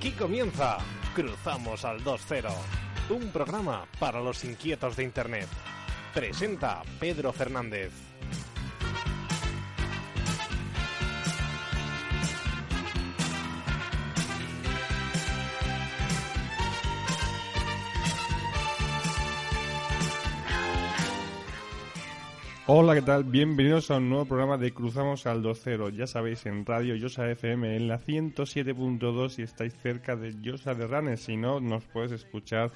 Aquí comienza Cruzamos al 2-0, un programa para los inquietos de Internet. Presenta Pedro Fernández. Hola, ¿qué tal? Bienvenidos a un nuevo programa de Cruzamos al 2.0. Ya sabéis, en Radio Yosa FM en la 107.2 si estáis cerca de Yosa de Ranes. Si no, nos puedes escuchar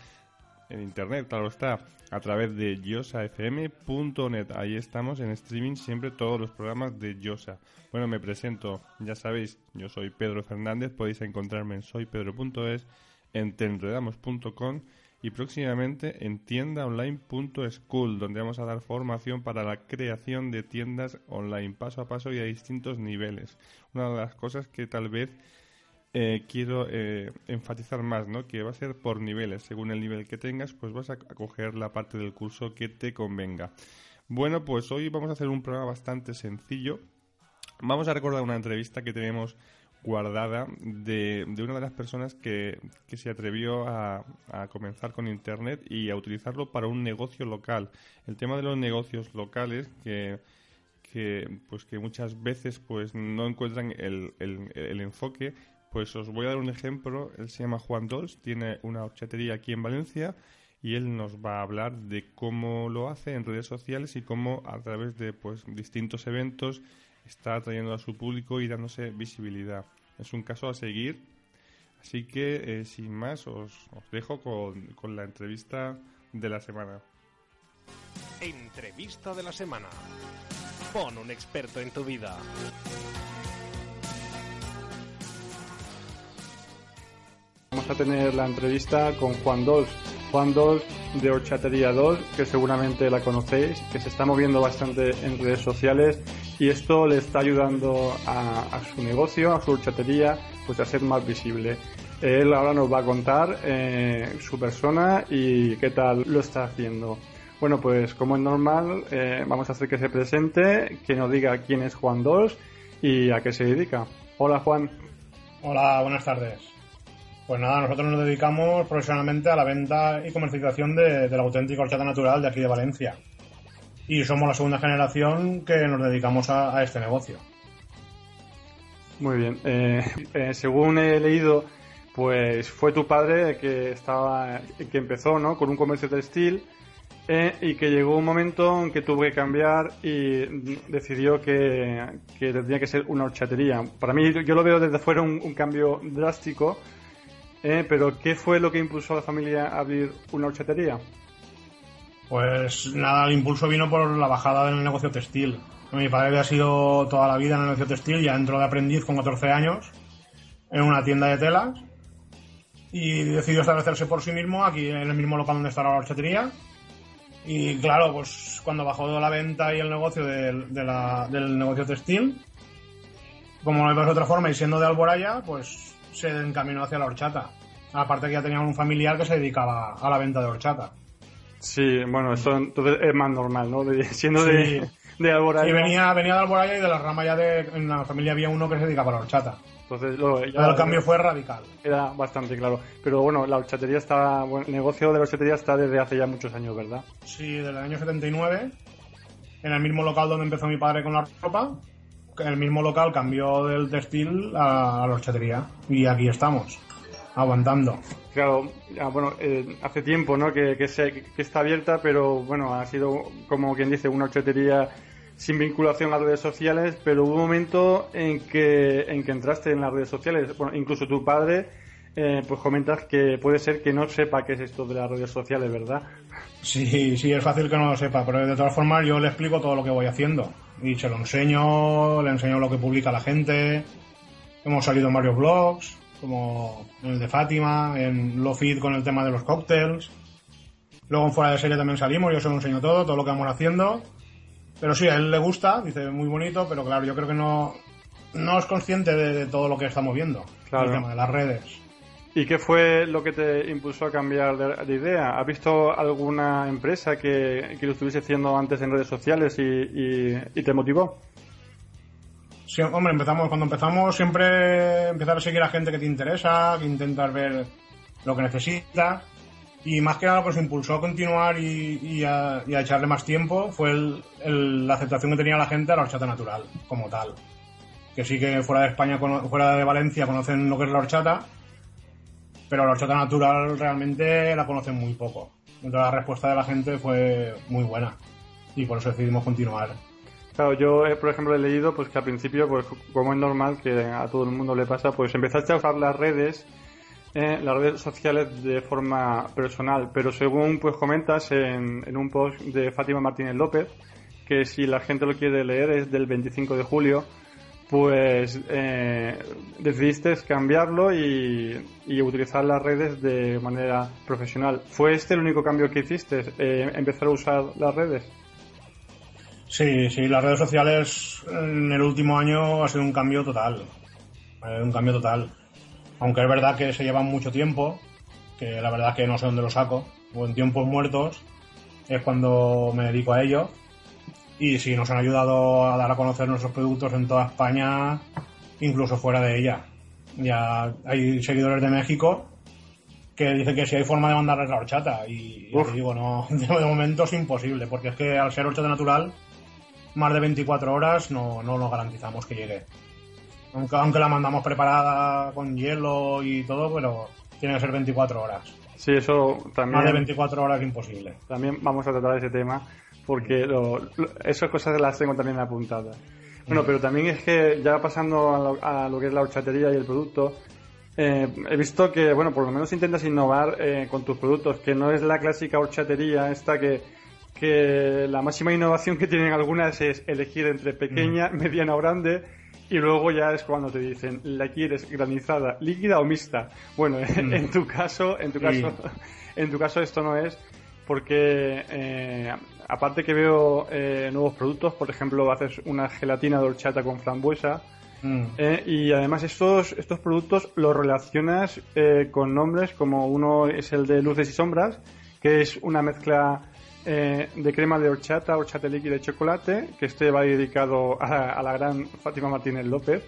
en internet, claro está, a través de yosafm.net. Ahí estamos en streaming siempre todos los programas de Yosa. Bueno, me presento, ya sabéis, yo soy Pedro Fernández, podéis encontrarme en soypedro.es, en tenredamos.com y próximamente en tiendaonline.school, donde vamos a dar formación para la creación de tiendas online, paso a paso y a distintos niveles. Una de las cosas que tal vez eh, quiero eh, enfatizar más, ¿no? Que va a ser por niveles. Según el nivel que tengas, pues vas a coger la parte del curso que te convenga. Bueno, pues hoy vamos a hacer un programa bastante sencillo. Vamos a recordar una entrevista que tenemos guardada de, una de las personas que, se atrevió a, comenzar con Internet y a utilizarlo para un negocio local. El tema de los negocios locales que, que pues que muchas veces pues no encuentran el, el, enfoque, pues os voy a dar un ejemplo. Él se llama Juan Dols, tiene una horchatería aquí en Valencia y él nos va a hablar de cómo lo hace en redes sociales y cómo a través de pues distintos eventos está atrayendo a su público y dándose visibilidad. Es un caso a seguir. Así que, eh, sin más, os, dejo con, con la entrevista de la semana. Entrevista de la semana. Pon un experto en tu vida. Vamos a tener la entrevista con Juan Dols. Juan Dols de Horchatería 2, que seguramente la conocéis, que se está moviendo bastante en redes sociales y esto le está ayudando a, su negocio, a su horchatería, pues a ser más visible. Él ahora nos va a contar eh, su persona y qué tal lo está haciendo. Bueno, pues como es normal, eh, vamos a hacer que se presente, que nos diga quién es Juan Dos y a qué se dedica. Hola Juan. Hola, buenas tardes. Pues nada, nosotros nos dedicamos profesionalmente a la venta y comercialización de, la auténtica horchata natural de aquí de Valencia y somos la segunda generación que nos dedicamos a, este negocio. Muy bien. Eh, eh, según he leído, pues fue tu padre que estaba, que empezó, ¿no? Con un comercio textil eh, y que llegó un momento en que tuvo que cambiar y decidió que, tenía que ser una horchatería. Para mí, yo lo veo desde fuera un cambio drástico. Pero ¿qué fue lo que impulsó a la familia a abrir una horchatería? Pues nada, el impulso vino por la bajada del negocio textil. Mi padre había sido toda la vida en el negocio textil, ya entró de aprendiz con 14 años en una tienda de telas y decidió establecerse por sí mismo aquí en el mismo local donde está la horchatería. Y claro, pues cuando bajó la venta y el negocio del negocio textil, como no hay de otra forma y siendo de Alboraya, pues se encaminó hacia la horchata. Aparte que ya teníamos un familiar que se dedicaba a la venta de horchata. Sí, bueno, eso entonces es más normal, ¿no? siendo de, de Alboraya. Sí, venía, venía de Alboraya y de la rama ya de. En la familia había uno que se dedicaba a la horchata. Entonces, el cambio fue radical. Era bastante claro. Pero bueno, la horchatería está. el negocio de la horchatería está desde hace ya muchos años, ¿verdad? Sí, desde el año 79. En el mismo local donde empezó mi padre con la ropa. El mismo local cambió del textil a la horchatería. Y aquí estamos aguantando. Claro, bueno, eh, hace tiempo ¿no? Que, que, está abierta, pero bueno, ha sido como quien dice una horchatería sin vinculación a redes sociales, pero hubo un momento en que, en que entraste en las redes sociales. Bueno, incluso tu padre, eh, pues comentas que puede ser que no sepa qué es esto de las redes sociales, ¿verdad? Sí, sí, es fácil que no lo sepa, pero de todas formas yo le explico todo lo que voy haciendo. Y se lo enseño, le enseño lo que publica la gente, Hemos salido en varios blogs, como en el de Fátima, en Lofit con el tema de los cócteles. Luego en fuera de serie también salimos, yo os lo enseño todo, todo lo que vamos haciendo. Pero sí, a él le gusta, dice muy bonito, pero claro, yo creo que no, no es consciente de, todo lo que estamos viendo. Claro. El tema de las redes. ¿Y qué fue lo que te impulsó a cambiar de, idea? ¿Has visto alguna empresa que, que, lo estuviese haciendo antes en redes sociales y, y, te motivó? Sí, hombre, empezamos, cuando empezamos siempre empezar a seguir a gente que te interesa, que intentas ver lo que necesita. Y más que nada, pues impulsó a continuar y, a, echarle más tiempo fue el, la aceptación que tenía la gente a la horchata natural, como tal. Que sí que fuera de España, fuera de Valencia, conocen lo que es la horchata, pero la horchata natural realmente la conocen muy poco. Entonces la respuesta de la gente fue muy buena y por eso decidimos continuar. Claro, yo eh, por ejemplo he leído pues que al principio, pues como es normal que a todo el mundo le pasa, pues empezaste a usar las redes, eh, las redes sociales de forma personal, pero según pues comentas en, en un post de Fátima Martínez López, que si la gente lo quiere leer es del 25 de julio, pues eh, decidiste cambiarlo y, utilizar las redes de manera profesional. ¿Fue este el único cambio que hiciste? Eh, ¿Empezar a usar las redes? Sí, sí, las redes sociales en el último año ha sido un cambio total. Eh, un cambio total. Aunque es verdad que se llevan mucho tiempo, que la verdad que no sé dónde lo saco, o en tiempos muertos es cuando me dedico a ello y sí, nos han ayudado a dar a conocer nuestros productos en toda España, incluso fuera de ella. Ya hay seguidores de México que dicen que si hay forma de mandarles la horchata. Y yo digo, no, de momento es imposible, porque es que al ser horchata natural, más de 24 horas no, no nos garantizamos que llegue. Aunque, aunque la mandamos preparada con hielo y todo, pero tiene que ser 24 horas. Sí, eso también. Más de 24 horas imposible. También vamos a tratar ese tema porque esas cosas las tengo también apuntadas. Bueno, pero también es que ya pasando a lo, que es la horchatería y el producto, eh, he visto que, bueno, por lo menos intentas innovar eh, con tus productos, que no es la clásica horchatería esta que, que la máxima innovación que tienen algunas es elegir entre pequeña, mediana o grande y luego ya es cuando te dicen, ¿la quieres granizada, líquida o mixta? Bueno, en tu caso, en tu caso, en tu caso esto no es porque eh, aparte que veo eh, nuevos productos, por ejemplo, haces una gelatina de horchata con frambuesa. Mm. Eh, y además estos, estos productos los relacionas eh, con nombres como uno es el de luces y sombras, que es una mezcla de crema de horchata, horchata líquida y chocolate, que este va dedicado a, la gran Fátima Martínez López.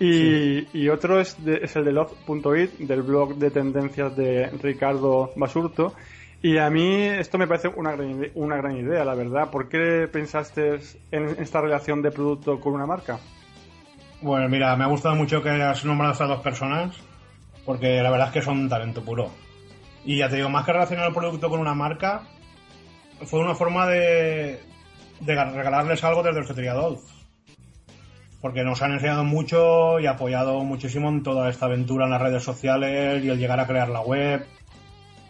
Y, y otro es, es el de love.it, del blog de tendencias de Ricardo Basurto, y a mí esto me parece una gran, una gran idea, la verdad. ¿Por qué pensaste en esta relación de producto con una marca? Bueno, mira, me ha gustado mucho que has nombrado a estas dos personas, porque la verdad es que son talento puro. Y ya te digo, más que relacionar el producto con una marca, fue una forma de, de regalarles algo desde el Cetria Porque nos han enseñado mucho y apoyado muchísimo en toda esta aventura en las redes sociales y el llegar a crear la web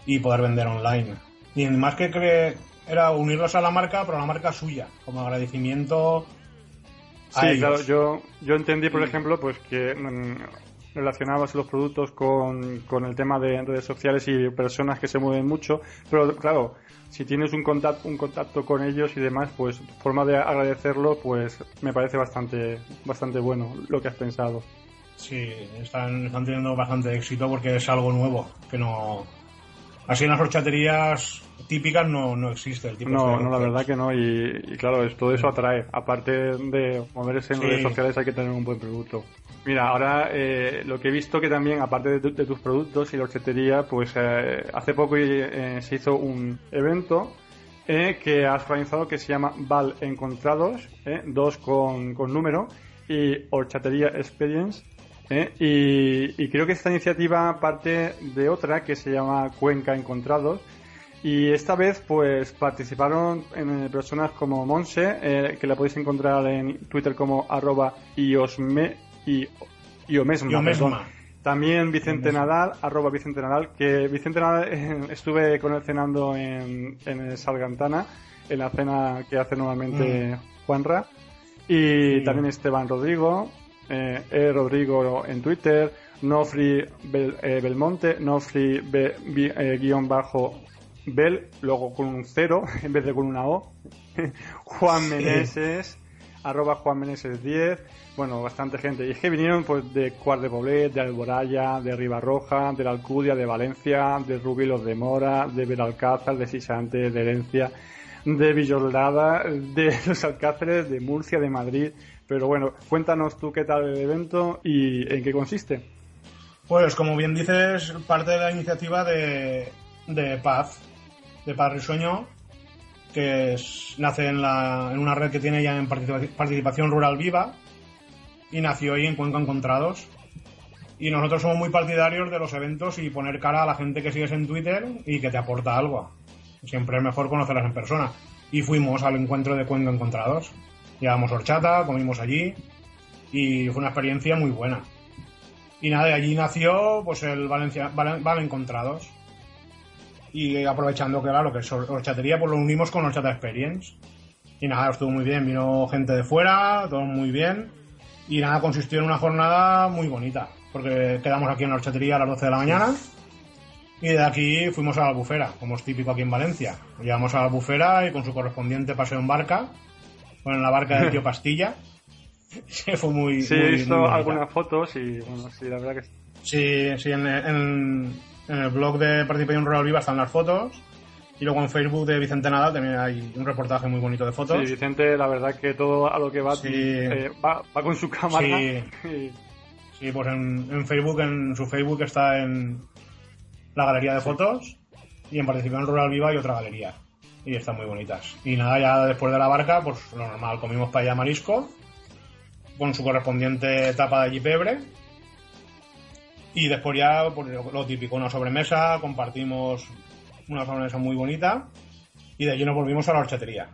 y poder vender online. Y más que cre era unirlos a la marca, pero a la marca suya, como agradecimiento. sí, claro, yo, yo entendí, por ejemplo, pues que mm, relacionabas los productos con, con el tema de redes sociales y personas que se mueven mucho, pero claro, si tienes un contacto, un contacto con ellos y demás, pues forma de agradecerlo, pues me parece bastante, bastante bueno lo que has pensado. Sí, están, están teniendo bastante éxito porque es algo nuevo, que no, Así en las horchaterías típicas no, no existe el tipo No, no, la verdad que no. Y, claro, todo eso atrae. Aparte de moverse en redes sociales hay que tener un buen producto. Mira, ahora eh, lo que he visto que también, aparte de, tus productos y la horchatería, pues eh, hace poco eh, se hizo un evento que has organizado que se llama Val Encontrados, dos con, con número, y Horchatería Experience, ¿eh? Y, creo que esta iniciativa parte de otra que se llama Cuenca Encontrados. Y esta vez, pues participaron en personas como Monse, eh, que la podéis encontrar en Twitter como arroba iosme, y, iomesma. También Vicente Nadal, arroba Vicente Nadal, que Vicente Nadal eh, estuve con él cenando en, en Salgantana, en la cena que hace normalmente mm. Juanra. Y también Esteban Rodrigo, eh, e Rodrigo en Twitter, Nofri eh, Belmonte, Nofri eh, guion bajo Bel, luego con un cero en vez de con una O, Juan Meneses, arroba Juan Meneses 10, bueno, bastante gente. Y es que vinieron pues de Cuart de Poblet, de Alboraya, de Ribarroja, de la Alcudia, de Valencia, de Rubilos de Mora, de Belalcázar, de Sisante, de Herencia, de Villoldada, de los Alcáceres, de Murcia, de Madrid. Pero bueno, cuéntanos tú qué tal el evento y en qué consiste. Pues como bien dices, parte de la iniciativa de, Paz, de Paz Risueño, que nace en, la, en una red que tiene ya en participación rural viva y nació ahí en Cuenca Encontrados. Y nosotros somos muy partidarios de los eventos y poner cara a la gente que sigues en Twitter y que te aporta algo. Siempre es mejor conocerlas en persona. Y fuimos al encuentro de Cuenca Encontrados. Llevamos horchata, comimos allí y fue una experiencia muy buena. Y nada, de allí nació pues el Valencia, Vale, Encontrados. Y aprovechando que claro que es horchatería, pues lo unimos con Horchata Experience. Y nada, estuvo muy bien, vino gente de fuera, todo muy bien. Y nada, consistió en una jornada muy bonita, porque quedamos aquí en la horchatería a las 12 de la mañana y de aquí fuimos a la albufera, como es típico aquí en Valencia. Llegamos a la albufera y con su correspondiente paseo en barca, bueno, en la barca del tío Pastilla. Se fue muy. Sí, he visto algunas fotos y bueno, sí, la verdad que sí. Sí, en, en, el blog de Participación Rural Viva están las fotos. Y luego en Facebook de Vicente Nadal también hay un reportaje muy bonito de fotos. Sí, Vicente, la verdad que todo a lo que va, eh, va, con su cámara. Sí, sí pues en, Facebook, en su Facebook está en la galería de fotos y en Participación Rural Viva hay otra galería. Y están muy bonitas. Y nada, ya después de la barca, pues lo normal, comimos paella marisco con su correspondiente tapa de jipebre. Y después ya, pues, lo típico, una sobremesa, compartimos una sobremesa muy bonita y de allí nos volvimos a la horchatería.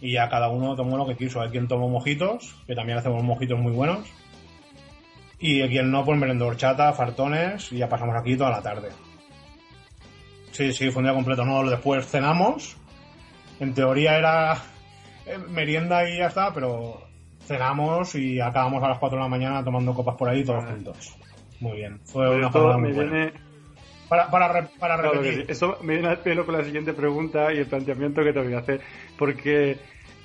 Y ya cada uno tomó lo que quiso. Hay quien tomó mojitos, que también hacemos mojitos muy buenos. Y quien no, pues merendó horchata, fartones y ya pasamos aquí toda la tarde. Sí, sí, fue un día completo. No, después cenamos. En teoría era eh, merienda y ya está, pero cenamos y acabamos a las 4 de la mañana tomando copas por ahí todos juntos. Muy bien. Fue una jornada muy buena. Para, para, para repetir. Eso me viene al pelo con la siguiente pregunta y el planteamiento que te voy a hacer. Porque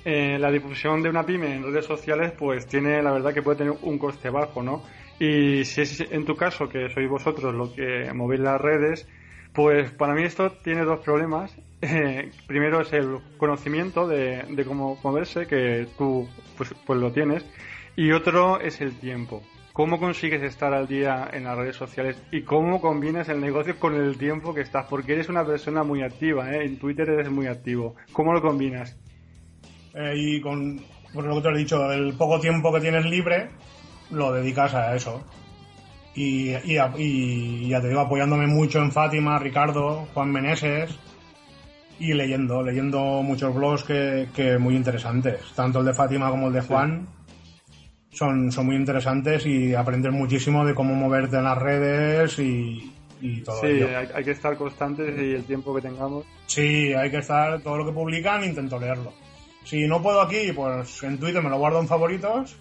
eh, la difusión de una pyme en redes sociales, pues tiene, la verdad, que puede tener un coste bajo, ¿no? Y si es en tu caso, que sois vosotros lo que movéis las redes, pues para mí esto tiene dos problemas. Eh, primero es el conocimiento de, cómo moverse, que tú pues, pues lo tienes. Y otro es el tiempo. ¿Cómo consigues estar al día en las redes sociales y cómo combinas el negocio con el tiempo que estás? Porque eres una persona muy activa, ¿eh? en Twitter eres muy activo. ¿Cómo lo combinas? Eh, y con pues lo que te he dicho, el poco tiempo que tienes libre, lo dedicas a eso. Y, y, ya te digo, apoyándome mucho en Fátima, Ricardo, Juan Meneses y leyendo, leyendo muchos blogs que, que muy interesantes, tanto el de Fátima como el de Juan son, son muy interesantes y aprendes muchísimo de cómo moverte en las redes y, todo sí, hay, que estar constantes y el tiempo que tengamos. Sí, hay que estar, todo lo que publican intento leerlo. Si no puedo aquí, pues en Twitter me lo guardo en favoritos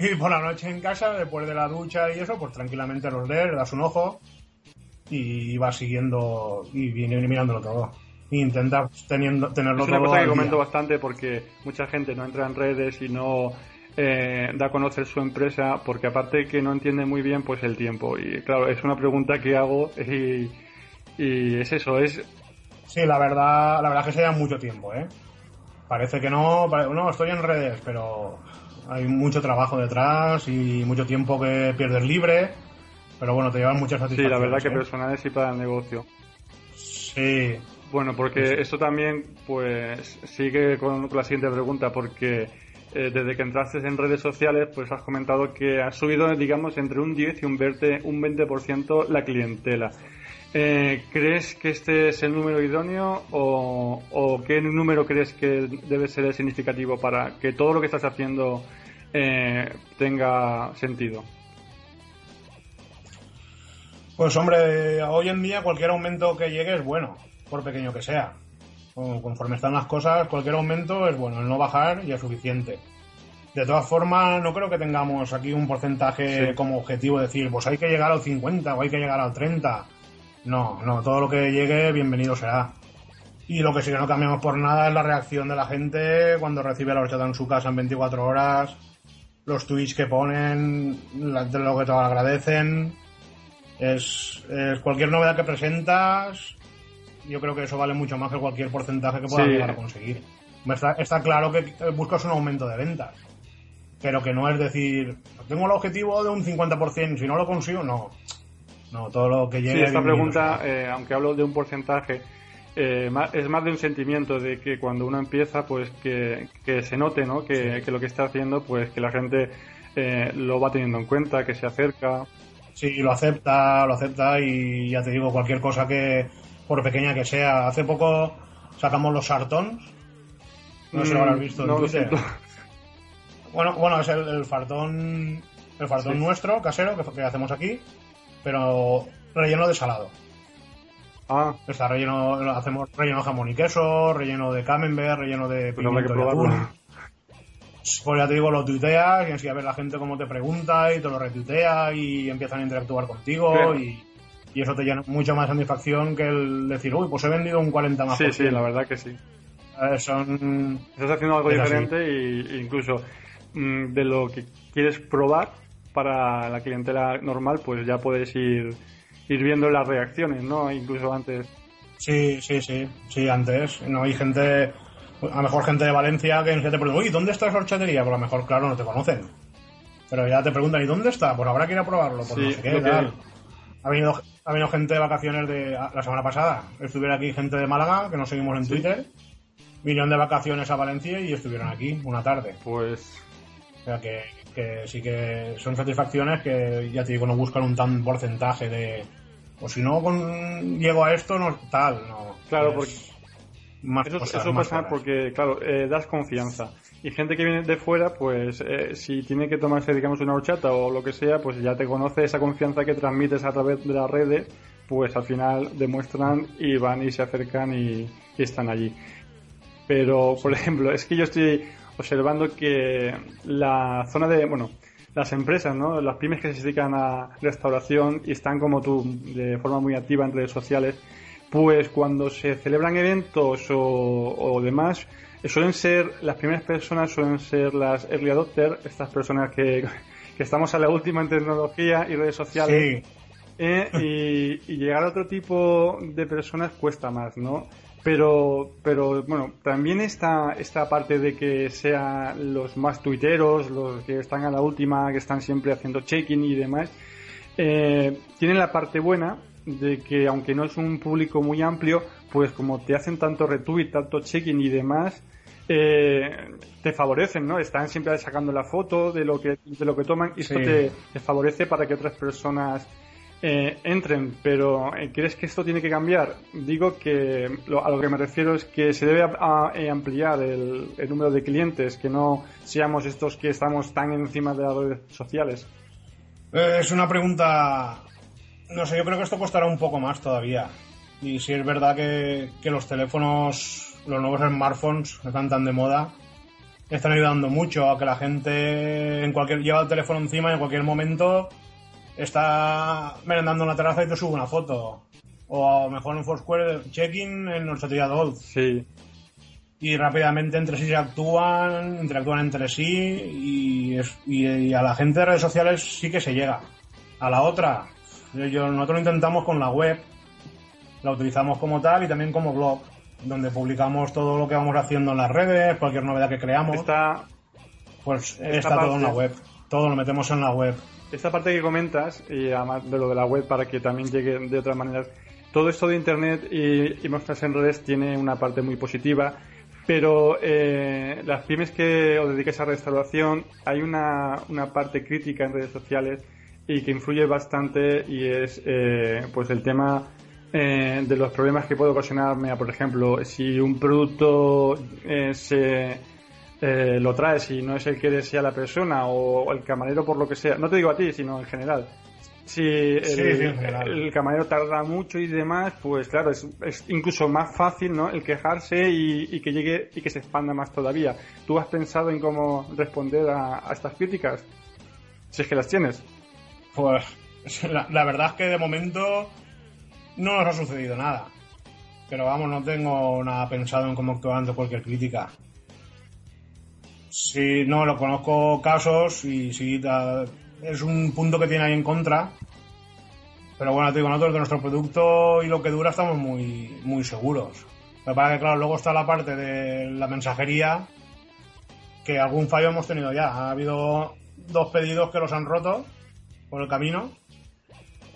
y por la noche en casa, después de la ducha y eso, pues tranquilamente los lees, das un ojo y vas siguiendo y viene mirándolo todo. E intentas teniendo, tenerlo todo. Es una cosa que comento bastante porque mucha gente no entra en redes y no eh, da a conocer su empresa porque aparte que no entiende muy bien pues el tiempo y claro es una pregunta que hago y, es eso es sí la verdad la verdad es que se lleva mucho tiempo eh parece que no no estoy en redes pero hay mucho trabajo detrás y mucho tiempo que pierdes libre pero bueno te llevan muchas satisfacciones sí la verdad que ¿eh? personales y para el negocio sí bueno porque esto también pues sigue con la siguiente pregunta porque eh, desde que entraste en redes sociales, pues has comentado que ha subido, digamos, entre un 10 y un 20%, un 20 la clientela. Eh, ¿Crees que este es el número idóneo o, qué número crees que debe ser significativo para que todo lo que estás haciendo eh, tenga sentido? Pues hombre, hoy en día cualquier aumento que llegue es bueno, por pequeño que sea conforme están las cosas, cualquier aumento es bueno, el no bajar ya es suficiente. De todas formas, no creo que tengamos aquí un porcentaje como objetivo, decir, pues hay que llegar al 50 o hay que llegar al 30. No, no, todo lo que llegue, bienvenido será. Y lo que sí que no cambiamos por nada es la reacción de la gente cuando recibe la horchata en su casa en 24 horas, los tweets que ponen, de lo que te agradecen. Es, cualquier novedad que presentas, yo creo que eso vale mucho más que cualquier porcentaje que puedas llegar a conseguir. Está, está claro que buscas un aumento de ventas pero que no es decir, tengo el objetivo de un 50%, si no lo consigo, no. No, todo lo que llegue. Sí, esta pregunta, eh, aunque hablo de un porcentaje, eh, es más de un sentimiento de que cuando uno empieza, pues que, se note, ¿no? Que, lo que está haciendo, pues que la gente eh, lo va teniendo en cuenta, que se acerca. Sí, lo acepta, lo acepta y ya te digo, cualquier cosa que, por pequeña que sea. Hace poco sacamos los sartons. No sé si lo habrás visto en Twitter. Bueno, bueno, es el, fartón el fartón nuestro, casero, que, hacemos aquí, pero relleno de salado. Ah. Está relleno, hacemos relleno de jamón y queso, relleno de camembert, relleno de pimiento y atún. Pues ya te digo, lo tuiteas y así a ver la gente cómo te pregunta y te lo retuitea y empiezan a interactuar contigo y, eso te llena mucho más satisfacción que el decir, uy, pues he vendido un 40 más. Sí, sí, la verdad que sí. son... Estás haciendo algo diferente e incluso Mm, de lo que quieres probar para la clientela normal, pues ya puedes ir, ir viendo las reacciones, ¿no? Incluso antes. Sí, sí, sí, sí, antes. No hay gente, a lo mejor gente de Valencia que te pregunta, uy, ¿dónde está esa horchatería? Pues a lo mejor, claro, no te conocen. Pero ya te preguntan, ¿y dónde está? Pues habrá que ir a probarlo, pues no sé qué, tal. Ha venido, ha venido gente de vacaciones de la semana pasada. Estuviera aquí gente de Málaga, que nos seguimos en Twitter. Vinieron de vacaciones a Valencia y estuvieron aquí una tarde. Pues o sea que, sí que son satisfacciones que ya te digo, no buscan un tan porcentaje de. O si no con, llego a esto, no tal, no. Claro, porque. eso, pasa porque, claro, eh, das confianza. Y gente que viene de fuera, pues eh, si tiene que tomarse, digamos, una horchata o lo que sea, pues ya te conoce esa confianza que transmites a través de las redes, pues al final demuestran y van y se acercan y están allí. Pero, por ejemplo, es que yo estoy observando que la zona de, bueno, las empresas, ¿no? Las pymes que se dedican a restauración y están como tú de forma muy activa en redes sociales, pues cuando se celebran eventos o, demás, suelen ser, las primeras personas suelen ser las early adopters, estas personas que, estamos a la última en tecnología y redes sociales. Eh, y, y, llegar a otro tipo de personas cuesta más, ¿no? Pero, pero bueno, también está esta parte de que sean los más tuiteros, los que están a la última, que están siempre haciendo check-in y demás, eh, tienen la parte buena de que aunque no es un público muy amplio, pues como te hacen tanto retweet, tanto check-in y demás, eh, te favorecen, ¿no? Están siempre sacando la foto de lo que, de lo que toman y esto te, te favorece para que otras personas eh, entren, pero eh, ¿crees que esto tiene que cambiar? Digo que a lo que me refiero es que se debe eh, ampliar el, número de clientes, que no seamos estos que estamos tan encima de las redes sociales. es una pregunta, no sé, yo creo que esto costará un poco más todavía. Y si es verdad que, que los teléfonos, los nuevos smartphones que están tan de moda, están ayudando mucho a que la gente en cualquier lleva el teléfono encima y en cualquier momento está merendando en la terraza y te sube una foto. O a lo mejor en Foursquare, check-in en nuestra tía Dolph. Sí. Y rápidamente entre sí se actúan, interactúan entre sí y, a la gente de redes sociales sí que se llega. A la otra, yo, nosotros lo intentamos con la web, la utilizamos como tal y también como blog, donde publicamos todo lo que vamos haciendo en las redes, cualquier novedad que creamos. Está, pues está todo en la web. Todo lo metemos en la web. Esta parte que comentas, y además de lo de la web para que también llegue de otras maneras, todo esto de Internet y, y en redes tiene una parte muy positiva, pero eh, las pymes que os dedicáis a restauración, hay una, una parte crítica en redes sociales y que influye bastante y es eh, pues el tema eh, de los problemas que puede ocasionarme, por ejemplo, si un producto se eh, lo traes y no es el que desea la persona o, el camarero por lo que sea, no te digo a ti, sino en general, si el, camarero tarda mucho y demás, pues claro, es, incluso más fácil ¿no? el quejarse y, que llegue y que se expanda más todavía. ¿Tú has pensado en cómo responder a, estas críticas? Si es que las tienes. Pues la, verdad es que de momento no nos ha sucedido nada. Pero vamos, no tengo nada pensado en cómo actuar ante cualquier crítica. Si no, lo conozco casos y si es un punto que tiene ahí en contra. Pero bueno, te digo, nosotros de nuestro producto y lo que dura estamos muy, muy seguros. Lo que que, claro, luego está la parte de la mensajería, que algún fallo hemos tenido ya. Ha habido dos pedidos que los han roto por el camino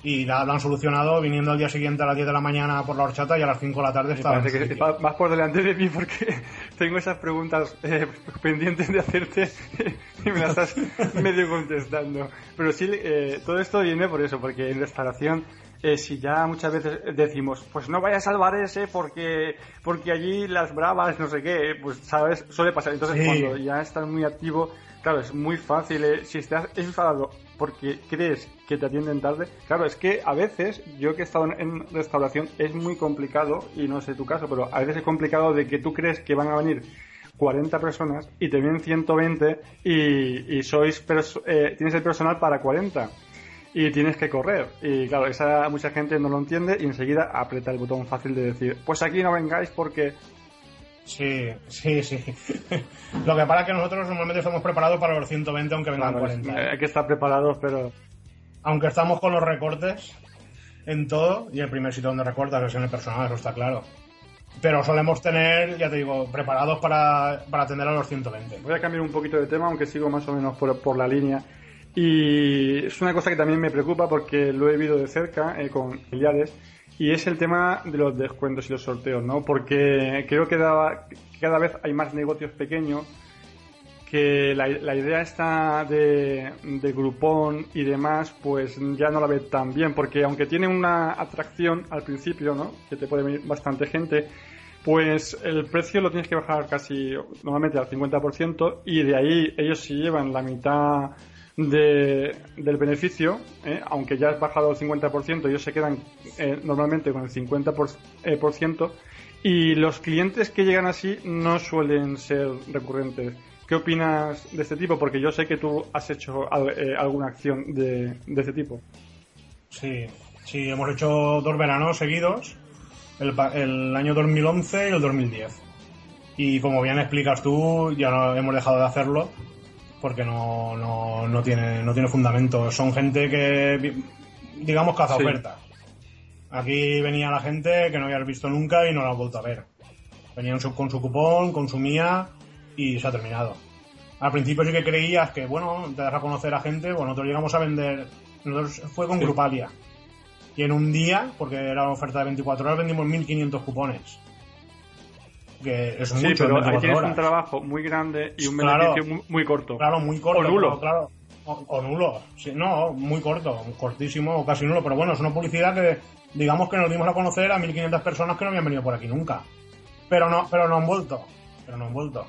y la, lo han solucionado viniendo al día siguiente a las 10 de la mañana por la horchata y a las 5 de la tarde. Parece que vas por delante de mí porque tengo esas preguntas eh, pendientes de hacerte y me las estás medio contestando. Pero sí, eh, todo esto viene por eso, porque en restauración eh, si ya muchas veces decimos, pues no vayas al ese porque, porque allí las bravas, no sé qué, pues sabes, suele pasar. Entonces cuando ya estás muy activo, claro, es muy fácil. si estás enfadado porque crees que te atienden tarde. Claro, es que a veces, yo que he estado en restauración, es muy complicado, y no sé tu caso, pero a veces es complicado de que tú crees que van a venir 40 personas y te vienen 120 y, y sois eh, tienes el personal para 40 y tienes que correr. Y claro, esa mucha gente no lo entiende y enseguida aprieta el botón fácil de decir, pues aquí no vengáis porque Sí, sí, sí. Lo que pasa es que nosotros normalmente estamos preparados para los 120 aunque vengan 40. Hay que estar preparados, pero... Aunque estamos con los recortes en todo, y el primer sitio donde recortas es en el personal, eso está claro. Pero solemos tener, ya te digo, preparados para, para atender a los 120. Voy a cambiar un poquito de tema, aunque sigo más o menos por, por la línea. Y es una cosa que también me preocupa porque lo he vivido de cerca eh, con Eliades y es el tema de los descuentos y los sorteos, ¿no? Porque creo que cada, vez hay más negocios pequeños que la, idea esta de, de Groupon y demás, pues ya no la ve tan bien, porque aunque tiene una atracción al principio, ¿no? Que te puede venir bastante gente, pues el precio lo tienes que bajar casi normalmente al 50% y de ahí ellos se llevan la mitad de, del beneficio, ¿eh? aunque ya has bajado el 50%, ellos se quedan eh, normalmente con el 50%, por, eh, por ciento, y los clientes que llegan así no suelen ser recurrentes. ¿Qué opinas de este tipo? Porque yo sé que tú has hecho alguna acción de, de este tipo. Sí, sí, hemos hecho dos veranos seguidos, el, el año 2011 y el 2010. Y como bien explicas tú, ya no hemos dejado de hacerlo porque no, no, no, tiene, no tiene fundamento. Son gente que, digamos, caza ofertas. Aquí venía la gente que no habías visto nunca y no la has vuelto a ver. Venían con su cupón, consumía y se ha terminado. Al principio sí que creías que, bueno, te das a conocer a gente, bueno, nosotros llegamos a vender, nosotros fue con Grupalia. Y en un día, porque era una oferta de 24 horas, vendimos 1500 cupones que es sí, pero ahí tienes un trabajo muy grande y un beneficio muy, corto. Claro, muy corto. O nulo. Claro, o, nulo. Sí, no, muy corto, cortísimo o casi nulo. Pero bueno, es una publicidad que, digamos que nos dimos a conocer a 1.500 personas que no habían venido por aquí nunca. Pero no, pero no han vuelto. Pero no han vuelto.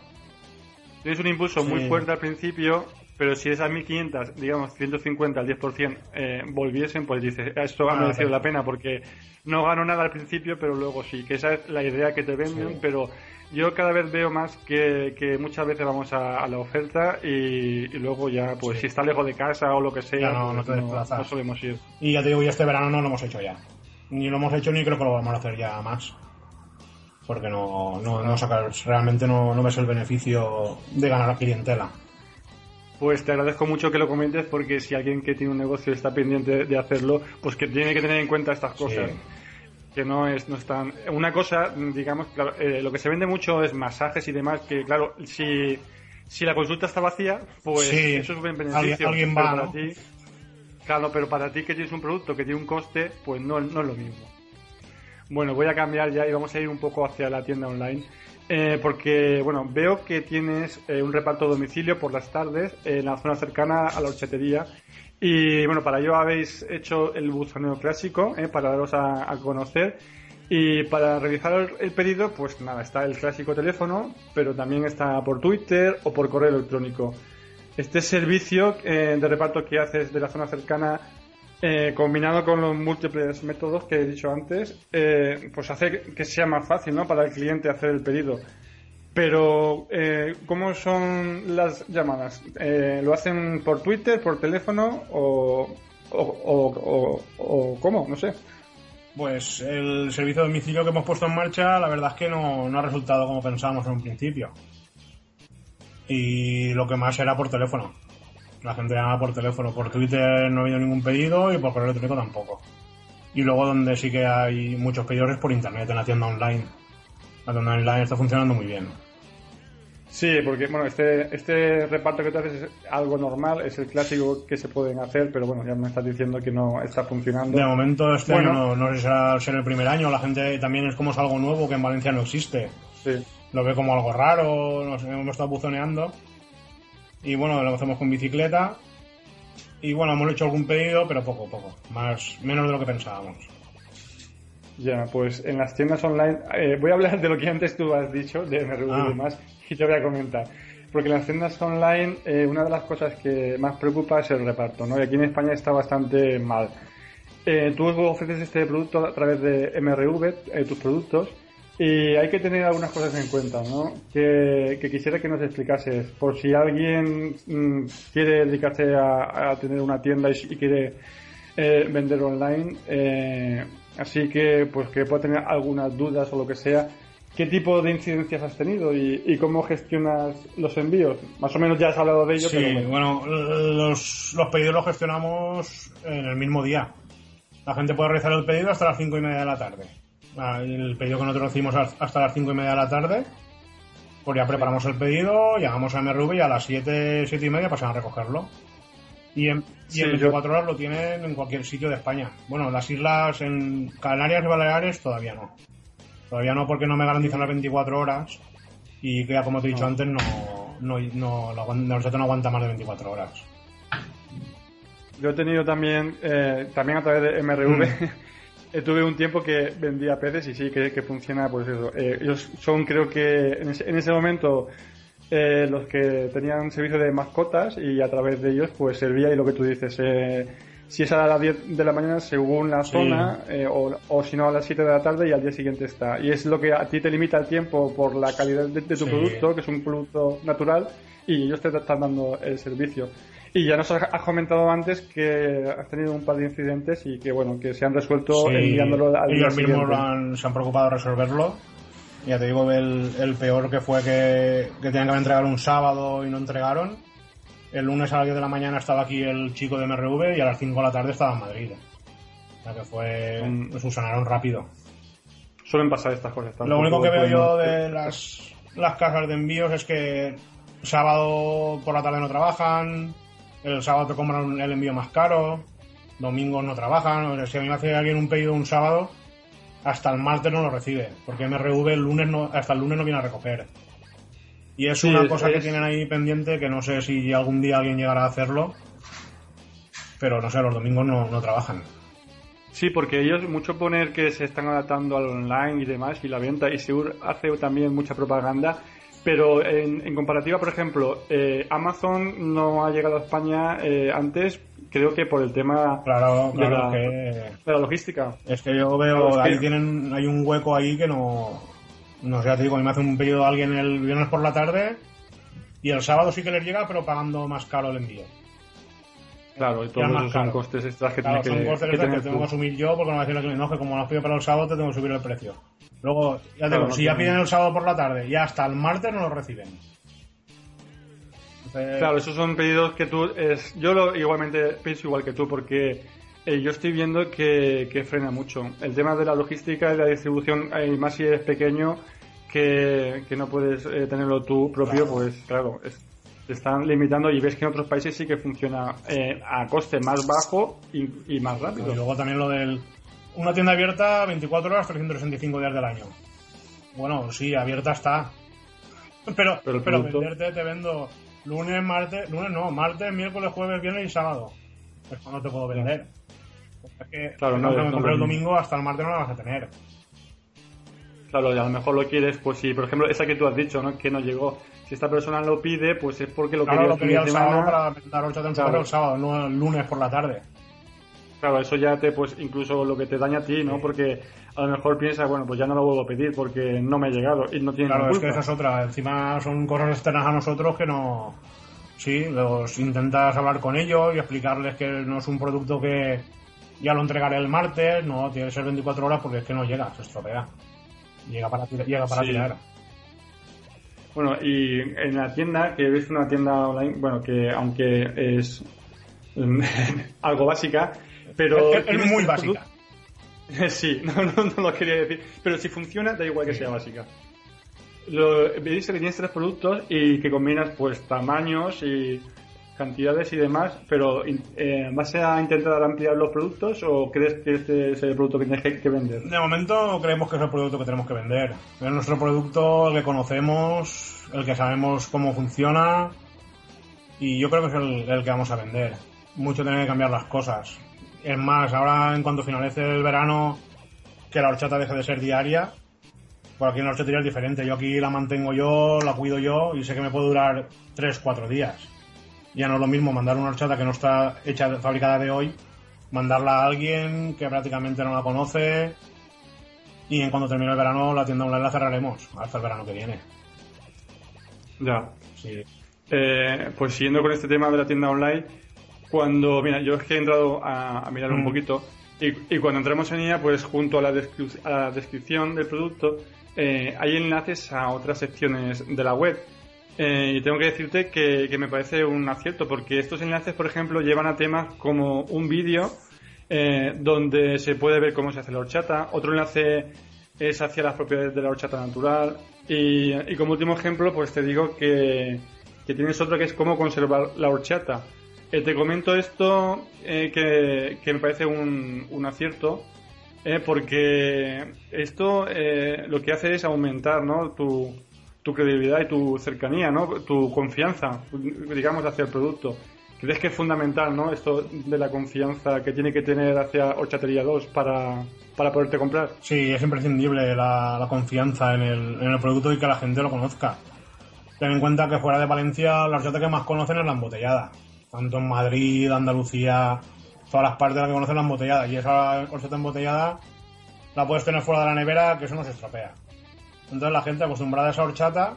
Tienes un impulso muy fuerte al principio, pero si esas 1.500, digamos 150 al 10% eh, volviesen, pues dices, esto ha ah, merecido la pena porque no gano nada al principio, pero luego sí, que esa es la idea que te venden, pero yo cada vez veo más que, muchas veces vamos a, la oferta y, luego ya, pues si está lejos de casa o lo que sea, no, pues no, solemos ir. Y ya te digo, y este verano no lo hemos hecho ya. Ni lo hemos hecho ni creo que lo vamos a hacer ya más. Porque no, no, no realmente no, no ves el beneficio de ganar a clientela. Pues te agradezco mucho que lo comentes porque si alguien que tiene un negocio está pendiente de hacerlo, pues que tiene que tener en cuenta estas cosas. Que no es, no están. Una cosa, digamos, eh, lo que se vende mucho es masajes y demás, que claro, si, si la consulta está vacía, pues eso es un beneficio. Alguien, va, ti, claro, pero para ti que tienes un producto que tiene un coste, pues no, no es lo mismo. Bueno, voy a cambiar ya y vamos a ir un poco hacia la tienda online. Eh, porque, bueno, veo que tienes eh, un reparto a domicilio por las tardes en la zona cercana a la horchatería. Y bueno, para ello habéis hecho el buzoneo clásico, eh, para daros a, conocer. Y para realizar el pedido, pues nada, está el clásico teléfono, pero también está por Twitter o por correo electrónico. Este servicio de reparto que haces de la zona cercana eh, combinado con los múltiples métodos que he dicho antes, eh, pues hace que sea más fácil ¿no? para el cliente hacer el pedido. Pero, eh, ¿cómo son las llamadas? Eh, ¿Lo hacen por Twitter, por teléfono o, o, o, o, cómo? No sé. Pues el servicio de domicilio que hemos puesto en marcha, la verdad es que no, no ha resultado como pensábamos en un principio. Y lo que más era por teléfono. La gente llama por teléfono. Por Twitter no ha habido ningún pedido y por correo electrónico tampoco. Y luego donde sí que hay muchos pedidos es por internet, en la tienda online. La tienda online está funcionando muy bien. Sí, porque bueno, este, este reparto que tú haces es algo normal, es el clásico que se pueden hacer, pero bueno, ya me estás diciendo que no está funcionando. De momento este bueno, año no, no sé si será ser el primer año, la gente también es como es algo nuevo que en Valencia no existe. Sí. Lo ve como algo raro, nos hemos estado buzoneando. Y bueno, lo hacemos con bicicleta. Y bueno, hemos hecho algún pedido, pero poco, poco. Más, menos de lo que pensábamos. Ya, pues en las tiendas online, eh, voy a hablar de lo que antes tú has dicho, de MRV Ah. y demás, y te voy a comentar. Porque en las tiendas online, eh, una de las cosas que más preocupa es el reparto, ¿no? Y aquí en España está bastante mal. Eh, tú ofreces este producto a través de MRV, eh, tus productos, y hay que tener algunas cosas en cuenta, ¿no? Que, que quisiera que nos explicases, por si alguien mm, quiere dedicarse a, a tener una tienda y, y quiere eh, vender online, eh, así que pues que pueda tener algunas dudas o lo que sea. ¿Qué tipo de incidencias has tenido y, y cómo gestionas los envíos? Más o menos ya has hablado de ello, Sí, pero bueno. bueno, los, los pedidos los gestionamos en el mismo día. La gente puede realizar el pedido hasta las cinco y media de la tarde. Ah, El pedido que nosotros hicimos hasta las cinco y media de la tarde, pues ya preparamos el pedido, llegamos a MRV y a las 7, siete y media pasan a recogerlo. Y en, y Sí, en yo- 24 horas lo tienen en cualquier sitio de España. Bueno, las islas en Canarias y Baleares todavía no. Todavía no porque no me garantizan las 24 horas y que ya como te he dicho No. antes no, no, no, no aguanta más de 24 horas. Yo he tenido también, eh, también a través de MRV, eh, tuve un tiempo que vendía peces y sí, que, que funciona, pues eso. Eh, ellos son, creo que en ese, en ese momento, eh, los que tenían servicio de mascotas y a través de ellos, pues servía y lo que tú dices, eh, si es a las 10 de la mañana según la Sí. zona, eh, o, o si no a las 7 de la tarde y al día siguiente está. Y es lo que a ti te limita el tiempo por la calidad de, de tu Sí. producto, que es un producto natural, y ellos te están dando el servicio. Y ya nos has comentado antes que has tenido un par de incidentes y que bueno, que se han resuelto Sí, enviándolo al día ellos mismos lo han- se han preocupado de resolverlo. Ya te digo, el, el peor que fue que, que tenían que entregar un sábado y no entregaron. El lunes a las 10 de la mañana estaba aquí el chico de MRV y a las 5 de la tarde estaba en Madrid. O sea que fue. Lo subsanaron rápido. Suelen pasar estas cosas. Lo tampoco único que veo yo de las, las casas de envíos es que sábado por la tarde no trabajan, el sábado te compran el envío más caro, domingos no trabajan. O sea, si a mí me hace alguien un pedido un sábado, hasta el martes no lo recibe, porque MRV el lunes no, hasta el lunes no viene a recoger. Y es Sí, una es- cosa que tienen ahí pendiente que no sé si algún día alguien llegará a hacerlo, pero no sé, los domingos no, no trabajan. Sí, porque ellos mucho poner que se están adaptando al online y demás y la venta y seguro hace también mucha propaganda. Pero en, en comparativa, por ejemplo, eh, Amazon no ha llegado a España eh, antes, creo que por el tema Claro, de, claro, la, que de la logística. Es que yo veo, Claro, que- ahí tienen, hay un hueco ahí que no, no sé, te digo, a mí me hace un pedido alguien el viernes por la tarde y el sábado sí que les llega, pero pagando más caro el envío. Claro, y todos esos son costes extras que Claro, son que, costes que que tengo tú. que asumir yo porque no a decir cliente, no, que como lo has pedido para el sábado te tengo que subir el precio. Luego, ya te Claro, no si ya piden el sábado por la tarde y hasta el martes no lo reciben. Entonces, Claro, esos son pedidos que tú... Es, yo lo, igualmente pienso igual que tú porque eh, yo estoy viendo que, que frena mucho. El tema de la logística y la distribución, eh, más si eres pequeño, que, que no puedes eh, tenerlo tú propio, Claro. pues claro, es- te están limitando y ves que en otros países sí que funciona eh, a coste más bajo y, y más rápido. Y luego también lo del. Una tienda abierta 24 horas, 365 días del año. Bueno, sí, abierta está. Pero, Pero pero, venderte te vendo lunes, martes. Lunes no, martes, miércoles, jueves, viernes y sábado. Pues cuando te puedo vender. Es que Claro, no, me no compré el domingo, hasta el martes no la vas a tener. Claro, y a lo mejor lo quieres, pues si, por ejemplo, esa que tú has dicho, ¿no? que no llegó. Si esta persona lo pide, pues es porque lo Claro, quería lo quería el sábado para dar ocho temporadas Claro. el sábado, no el lunes por la tarde. Claro, eso ya te, pues, incluso lo que te daña a ti, ¿no? Porque a lo mejor piensas, bueno, pues ya no lo vuelvo a pedir porque no me ha llegado y no tiene Claro, es que esa es otra. Encima son cosas externas a nosotros que no. Sí, los intentas hablar con ellos y explicarles que no es un producto que ya lo entregaré el martes, no, tiene que ser 24 horas porque es que no llega, se estropea. Llega para, llega para Sí. tirar. Bueno, y en la tienda, que ves una tienda online, bueno, que aunque es algo básica, pero... Es- muy básica. Sí, no, no, no lo quería decir. Pero si funciona, da igual que sea básica. Lo, me dice que tienes tres productos y que combinas pues tamaños y cantidades y demás, pero eh, ¿vas a intentar ampliar los productos o crees que este es el producto que tienes que, que vender? De momento creemos que es el producto que tenemos que vender. Es nuestro producto, el que conocemos, el que sabemos cómo funciona y yo creo que es el, el que vamos a vender. Mucho tiene que cambiar las cosas. Es más, ahora en cuanto finalice el verano, que la horchata deje de ser diaria, por aquí en la horchatería es diferente. Yo aquí la mantengo yo, la cuido yo y sé que me puede durar 3-4 días. Ya no es lo mismo mandar una horchata que no está hecha, fabricada de hoy, mandarla a alguien que prácticamente no la conoce y en cuanto termine el verano la tienda online la cerraremos hasta el verano que viene. Ya. Sí. Eh, pues siguiendo con este tema de la tienda online, cuando, mira, yo es que he entrado a, a mirar un Mm. poquito y, y cuando entramos en ella, pues junto a la, a la descripción del producto eh, hay enlaces a otras secciones de la web. Eh, y tengo que decirte que, que me parece un acierto, porque estos enlaces, por ejemplo, llevan a temas como un vídeo eh, donde se puede ver cómo se hace la horchata, otro enlace es hacia las propiedades de la horchata natural y, y como último ejemplo, pues te digo que, que tienes otro que es cómo conservar la horchata. Eh, te comento esto eh, que, me parece un, un acierto eh, porque esto eh, lo que hace es aumentar tu, credibilidad y tu cercanía, ¿no? tu confianza, digamos, hacia el producto. ¿Crees que es fundamental ¿no? esto de la confianza que tiene que tener hacia Horchatería 2 para, para poderte comprar? Sí, es imprescindible la, la confianza en el, en el producto y que la gente lo conozca. Ten en cuenta que fuera de Valencia la horchata que más conocen es la embotellada. Tanto en Madrid, Andalucía, todas las partes de la que conocen la embotellada. Y esa horchata embotellada la puedes tener fuera de la nevera que eso no se estropea. Entonces la gente acostumbrada a esa horchata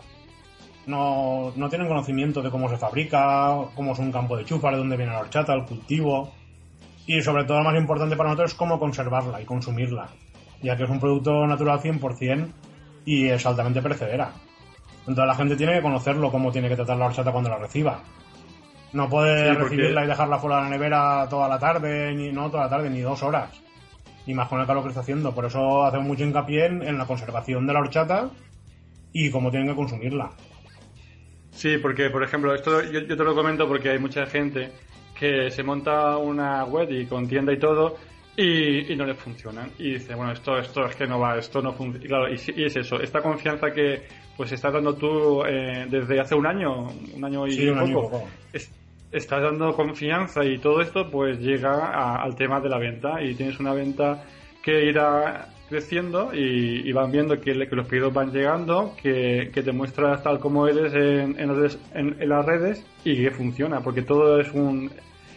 no, no tienen conocimiento de cómo se fabrica, cómo es un campo de chúfar, de dónde viene la horchata, el cultivo. Y sobre todo lo más importante para nosotros es cómo conservarla y consumirla, ya que es un producto natural 100% y es altamente perecedera. Entonces la gente tiene que conocerlo, cómo tiene que tratar la horchata cuando la reciba. No puede Sí, porque- recibirla y dejarla fuera de la nevera toda la tarde, ni no toda la tarde, ni dos horas. Y más con el calor que está haciendo. Por eso hacemos mucho hincapié en, en la conservación de la horchata y cómo tienen que consumirla. Sí, porque por ejemplo, esto yo, yo te lo comento porque hay mucha gente que se monta una web y con tienda y todo y, y no les funcionan. Y dice, bueno, esto, esto es que no va, esto no funciona. Y claro, y, y es eso, esta confianza que pues estás dando tú eh, desde hace un año, un año y Sí, un año y poco, poco. es- estás dando confianza y todo esto pues llega a- al tema de la venta y tienes una venta que irá creciendo y, y van viendo que, le- que los pedidos van llegando, que, que te muestras tal como eres en, en, las redes, en- en las redes y que funciona, porque todo es un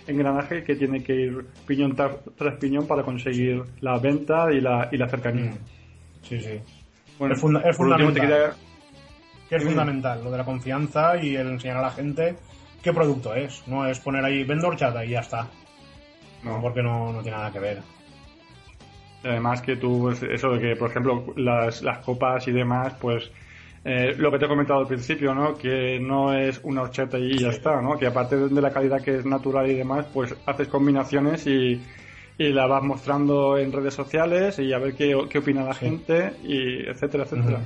engranaje que tiene que ir piñón tras, tras piñón para conseguir la venta y la, y la cercanía. Mm. Sí, sí. Bueno, Es funda- es por último te fundamental. quería- que es Mm. fundamental, lo de la confianza y el enseñar a la gente qué producto es. No es poner ahí, vendo horchata y ya está. No, porque no, no tiene nada que ver. Además que tú, pues, eso de que, por ejemplo, las, las copas y demás, pues eh, lo que te he comentado al principio, ¿no? Que no es una horchata y ya está, ¿no? Que aparte de la calidad que es natural y demás, pues haces combinaciones y, y la vas mostrando en redes sociales y a ver qué, qué opina la Sí. gente y etcétera, etcétera.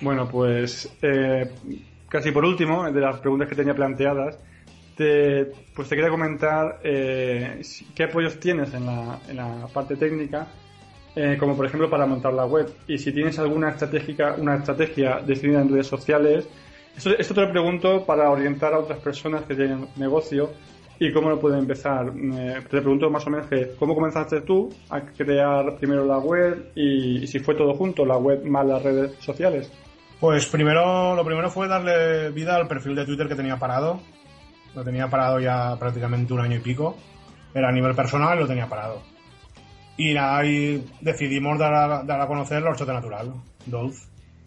Bueno, pues eh, casi por último, de las preguntas que tenía planteadas, te, pues te quería comentar eh, qué apoyos tienes en la, en la parte técnica, eh, como por ejemplo para montar la web, y si tienes alguna estratégica, una estrategia definida en redes sociales. Esto, esto te lo pregunto para orientar a otras personas que tienen negocio y cómo lo pueden empezar. Eh, te pregunto más o menos que cómo comenzaste tú a crear primero la web y, y si fue todo junto, la web más las redes sociales. Pues primero, lo primero fue darle vida al perfil de Twitter que tenía parado. Lo tenía parado ya prácticamente un año y pico. era a nivel personal y lo tenía parado. Y ahí decidimos dar a, dar a conocer la horchata natural, Dolph,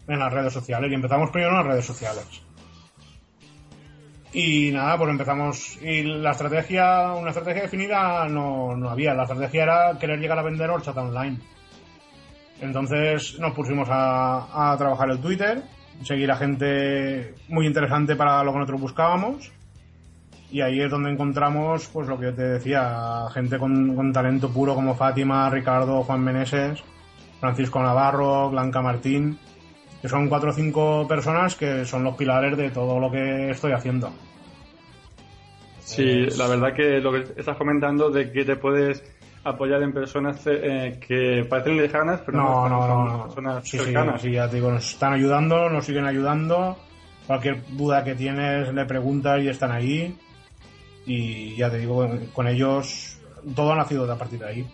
en las redes sociales. Y empezamos primero en las redes sociales. Y nada, pues empezamos. Y la estrategia, una estrategia definida no, no había. La estrategia era querer llegar a vender horchata online. Entonces nos pusimos a, trabajar el Twitter, seguir a gente muy interesante para lo que nosotros buscábamos. Y ahí es donde encontramos, pues lo que te decía, gente con, con talento puro como Fátima, Ricardo, Juan Meneses, Francisco Navarro, Blanca Martín, que son cuatro o cinco personas que son los pilares de todo lo que estoy haciendo. Sí, la verdad que lo que estás comentando de que te puedes apoyar en personas eh, que parecen lejanas, pero No, no, son no, no. personas Sí, sí, cercanas. sí, ya te digo, nos están ayudando, nos siguen ayudando. Cualquier duda que tienes le preguntas y están ahí. Y ya te digo, con ellos todo ha nacido a partir de ahí.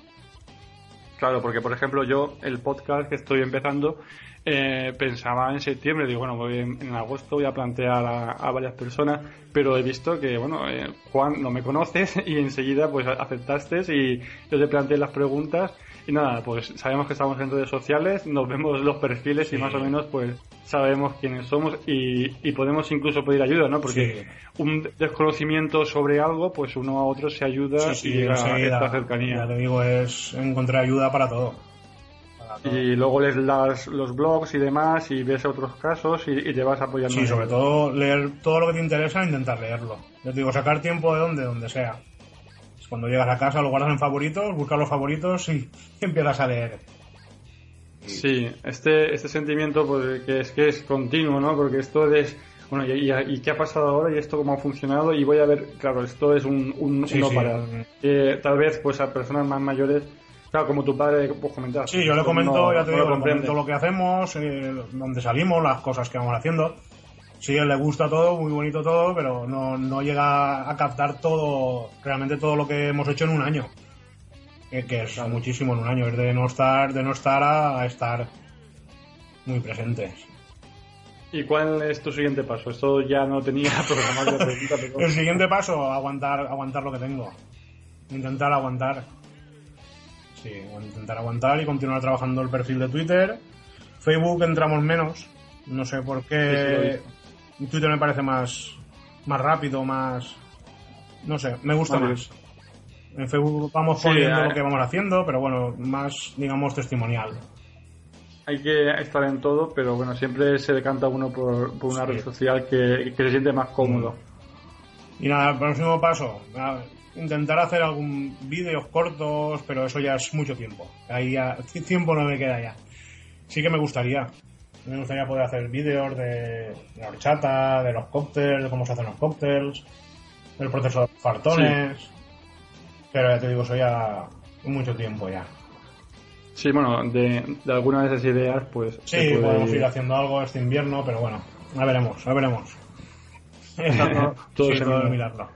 Claro, porque por ejemplo yo el podcast que estoy empezando eh, pensaba en septiembre, digo bueno voy en, en agosto voy a plantear a, a varias personas, pero he visto que bueno eh, Juan no me conoces y enseguida pues aceptaste y yo te planteé las preguntas y nada pues sabemos que estamos en redes sociales, nos vemos los perfiles y más o menos pues sabemos quiénes somos y, y podemos incluso pedir ayuda, ¿no? Porque un desconocimiento sobre algo pues uno a otro se ayuda Sí, y llega a esta cercanía. Ya te digo, es encontrar ayuda para todo. Y luego lees las, los blogs y demás y ves otros casos y, y te vas apoyando. Sí, sobre todo leer todo lo que te interesa e intentar leerlo. Ya te digo, sacar tiempo de donde, donde sea. Cuando llegas a casa lo guardas en favoritos, buscas los favoritos y empiezas a leer. Sí, este, este sentimiento pues, que es que es continuo, ¿no? Porque esto es, bueno, y, y- y qué ha pasado ahora y esto cómo ha funcionado y voy a ver, claro, esto es un, un Sí, no sí, parar. Eh, tal vez pues a personas más mayores, claro, como tu padre pues comentar. Sí, yo le comento, no, ya te no digo, lo comento lo que hacemos, eh, dónde salimos, las cosas que vamos haciendo. Sí, le gusta todo, muy bonito todo, pero no, no llega a captar todo, realmente todo lo que hemos hecho en un año. Que, que es muchísimo en un año, es de no estar, de no estar a, a estar muy presentes. ¿Y cuál es tu siguiente paso? Esto ya no tenía programado la pregunta, pero... El siguiente paso, aguantar, aguantar lo que tengo. Intentar aguantar. Sí, intentar aguantar y continuar trabajando el perfil de Twitter. Facebook entramos menos. No sé por sí, qué. Twitter me parece más, más rápido, más. No sé, me gusta Vale. más. En Facebook vamos Sí, poniendo lo que vamos haciendo, pero bueno, más, digamos, testimonial. Hay que estar en todo, pero bueno, siempre se decanta uno por, por una Sí. red social que, que se siente más cómodo. Y nada, el próximo paso, intentar hacer algún vídeos cortos, pero eso ya es mucho tiempo. Ahí ya tiempo no me queda ya. Sí que me gustaría. Me gustaría poder hacer vídeos de, la horchata, de los cócteles, de cómo se hacen los cócteles, del proceso de los fartones. Pero ya te digo, eso ya mucho tiempo ya. Sí, bueno, de, de alguna de esas ideas, pues. Sí, puede podemos ir- haciendo algo este invierno, pero bueno, ya veremos, ya veremos. Todo, sí, mirarlo.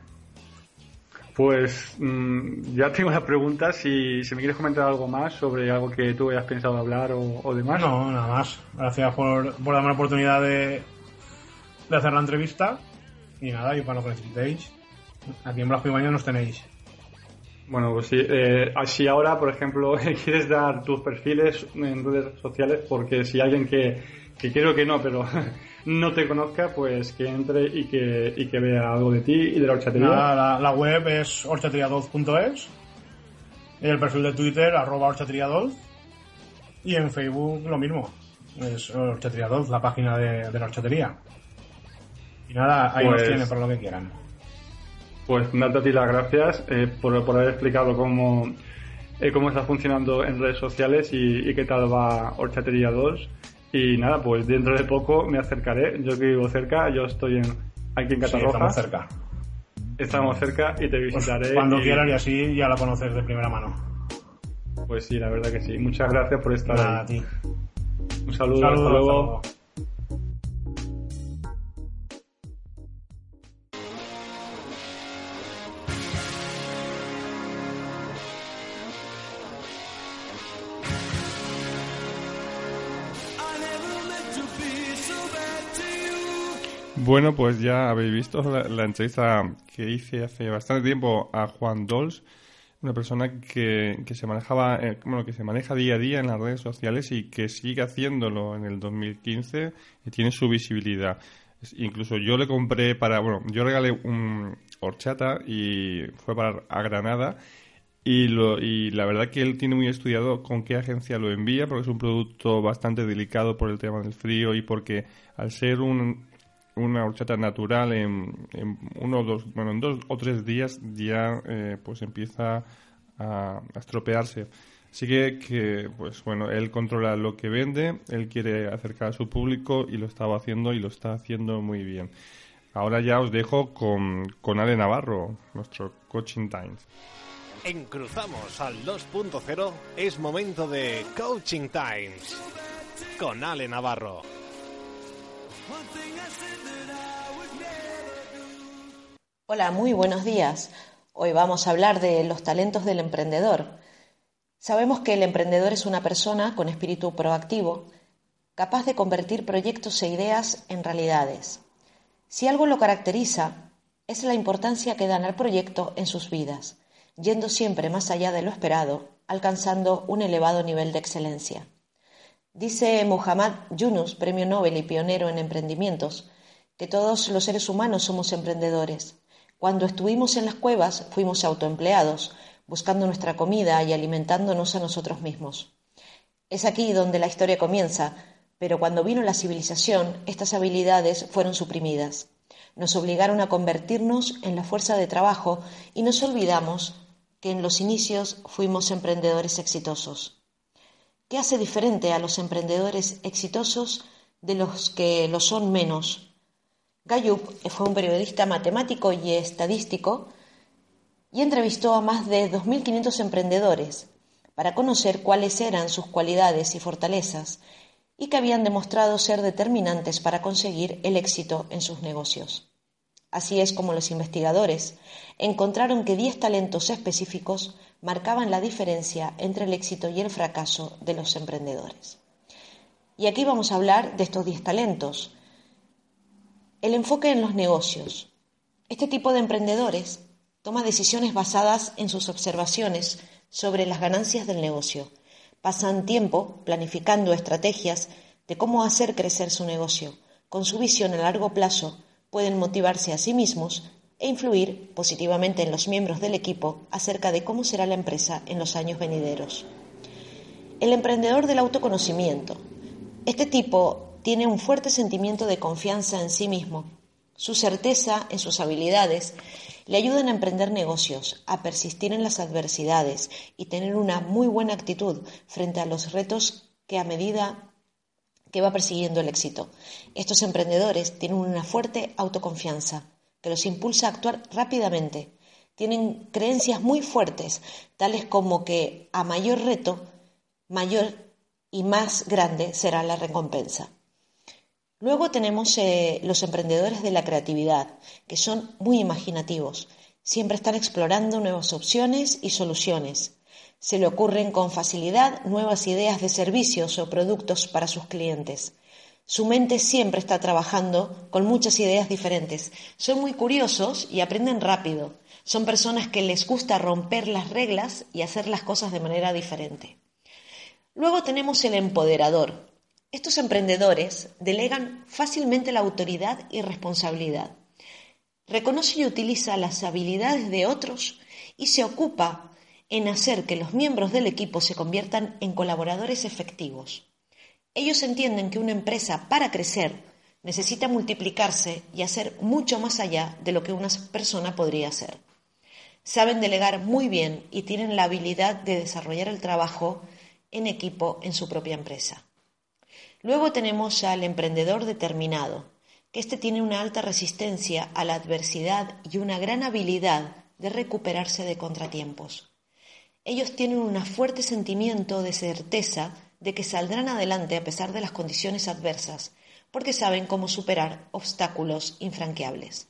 Pues mm, ya tengo las preguntas. Si, si me quieres comentar algo más sobre algo que tú hayas pensado hablar o, o demás. No, nada más. Gracias por, por darme la oportunidad de, de hacer la entrevista. Y nada, y para lo que necesitéis. Aquí en Blasco y Baño nos tenéis. Bueno, pues sí. Eh, si ahora, por ejemplo, quieres dar tus perfiles en redes sociales, porque si alguien que, que quiero que no, pero no te conozca, pues que entre y que, y que vea algo de ti y de la horchatería. Nada, la, la web es horchatriadolz.es. Y el perfil de Twitter, arroba horchatriadolz. Y en Facebook lo mismo. Es horchatriadolz, la página de, de la horchatería. Y nada, ahí nos Pues- tienen para lo que quieran. Pues darte a ti las gracias eh, por, por haber explicado cómo, eh, cómo está funcionando en redes sociales y, y qué tal va Horchatería 2. Y nada, pues dentro de poco me acercaré. Yo que vivo cerca, yo estoy en, aquí en Sí, Catarroja. estamos cerca. Estamos cerca y te Pues visitaré. cuando y- quieras y así ya la conoces de primera mano. Pues sí, la verdad que sí. Muchas gracias por estar Nada, a ahí. ti. Un saludo, hasta hasta luego. luego. Bueno, pues ya habéis visto la, la entrevista que hice hace bastante tiempo a Juan Dols. una persona que, que se manejaba, eh, bueno, que se maneja día a día en las redes sociales y que sigue haciéndolo en el 2015 y tiene su visibilidad. Incluso yo le compré para, bueno, yo regalé un horchata y fue para a Granada y, lo, y la verdad que él tiene muy estudiado con qué agencia lo envía porque es un producto bastante delicado por el tema del frío y porque al ser un, una horchata natural en, uno o dos, bueno, en dos o tres días ya eh, pues empieza a, estropearse. Así que, que, pues bueno, él controla lo que vende, él quiere acercar a su público y lo estaba haciendo y lo está haciendo muy bien. Ahora ya os dejo con, con Ale Navarro, nuestro Coaching Times. En Cruzamos al 2.0 es momento de Coaching Times con Ale Navarro. Hola, muy buenos días. Hoy vamos a hablar de los talentos del emprendedor. Sabemos que el emprendedor es una persona con espíritu proactivo, capaz de convertir proyectos e ideas en realidades. Si algo lo caracteriza, es la importancia que dan al proyecto en sus vidas, yendo siempre más allá de lo esperado, alcanzando un elevado nivel de excelencia. Dice Muhammad Yunus, premio Nobel y pionero en emprendimientos, que todos los seres humanos somos emprendedores cuando estuvimos en las cuevas fuimos autoempleados, buscando nuestra comida y alimentándonos a nosotros mismos. Es aquí donde la historia comienza, pero cuando vino la civilización, estas habilidades fueron suprimidas. Nos obligaron a convertirnos en la fuerza de trabajo y nos olvidamos que en los inicios fuimos emprendedores exitosos. ¿Qué hace diferente a los emprendedores exitosos de los que lo son menos Gallup fue un periodista matemático y estadístico y entrevistó a más de 2.500 emprendedores para conocer cuáles eran sus cualidades y fortalezas y que habían demostrado ser determinantes para conseguir el éxito en sus negocios. Así es como los investigadores encontraron que 10 talentos específicos marcaban la diferencia entre el éxito y el fracaso de los emprendedores. Y aquí vamos a hablar de estos 10 talentos, el enfoque en los negocios. Este tipo de emprendedores toma decisiones basadas en sus observaciones sobre las ganancias del negocio. Pasan tiempo planificando estrategias de cómo hacer crecer su negocio. Con su visión a largo plazo pueden motivarse a sí mismos e influir positivamente en los miembros del equipo acerca de cómo será la empresa en los años venideros. El emprendedor del autoconocimiento. Este tipo tiene un fuerte sentimiento de confianza en sí mismo. Su certeza en sus habilidades le ayudan a emprender negocios, a persistir en las adversidades y tener una muy buena actitud frente a los retos que a medida que va persiguiendo el éxito. Estos emprendedores tienen una fuerte autoconfianza que los impulsa a actuar rápidamente. Tienen creencias muy fuertes, tales como que a mayor reto, mayor y más grande será la recompensa. Luego tenemos eh, los emprendedores de la creatividad, que son muy imaginativos. Siempre están explorando nuevas opciones y soluciones. Se le ocurren con facilidad nuevas ideas de servicios o productos para sus clientes. Su mente siempre está trabajando con muchas ideas diferentes. Son muy curiosos y aprenden rápido. Son personas que les gusta romper las reglas y hacer las cosas de manera diferente. Luego tenemos el empoderador, estos emprendedores delegan fácilmente la autoridad y responsabilidad. Reconoce y utiliza las habilidades de otros y se ocupa en hacer que los miembros del equipo se conviertan en colaboradores efectivos. Ellos entienden que una empresa para crecer necesita multiplicarse y hacer mucho más allá de lo que una persona podría hacer. Saben delegar muy bien y tienen la habilidad de desarrollar el trabajo en equipo en su propia empresa. Luego tenemos al emprendedor determinado, que éste tiene una alta resistencia a la adversidad y una gran habilidad de recuperarse de contratiempos. Ellos tienen un fuerte sentimiento de certeza de que saldrán adelante a pesar de las condiciones adversas, porque saben cómo superar obstáculos infranqueables.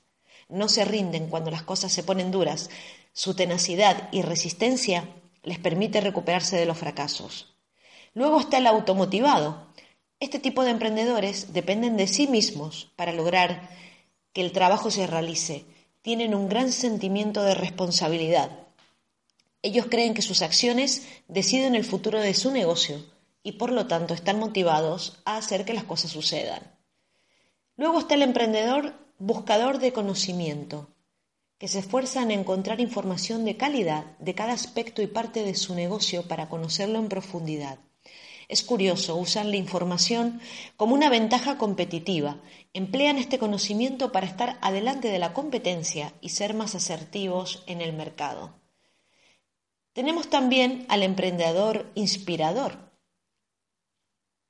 No se rinden cuando las cosas se ponen duras. Su tenacidad y resistencia les permite recuperarse de los fracasos. Luego está el automotivado, este tipo de emprendedores dependen de sí mismos para lograr que el trabajo se realice. Tienen un gran sentimiento de responsabilidad. Ellos creen que sus acciones deciden el futuro de su negocio y por lo tanto están motivados a hacer que las cosas sucedan. Luego está el emprendedor buscador de conocimiento, que se esfuerza en encontrar información de calidad de cada aspecto y parte de su negocio para conocerlo en profundidad. Es curioso, usan la información como una ventaja competitiva, emplean este conocimiento para estar adelante de la competencia y ser más asertivos en el mercado. Tenemos también al emprendedor inspirador.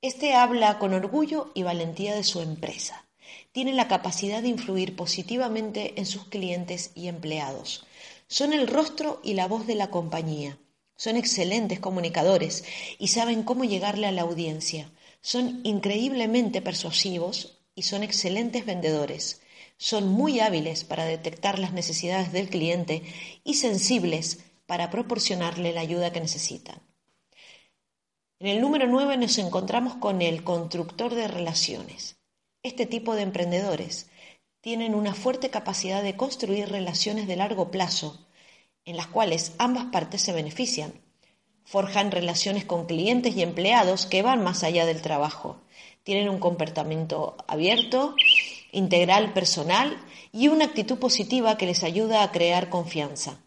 Este habla con orgullo y valentía de su empresa. Tiene la capacidad de influir positivamente en sus clientes y empleados. Son el rostro y la voz de la compañía. Son excelentes comunicadores y saben cómo llegarle a la audiencia. Son increíblemente persuasivos y son excelentes vendedores. Son muy hábiles para detectar las necesidades del cliente y sensibles para proporcionarle la ayuda que necesitan. En el número 9 nos encontramos con el constructor de relaciones. Este tipo de emprendedores tienen una fuerte capacidad de construir relaciones de largo plazo, en las cuales ambas partes se benefician. Forjan relaciones con clientes y empleados que van más allá del trabajo. Tienen un comportamiento abierto, integral, personal y una actitud positiva que les ayuda a crear confianza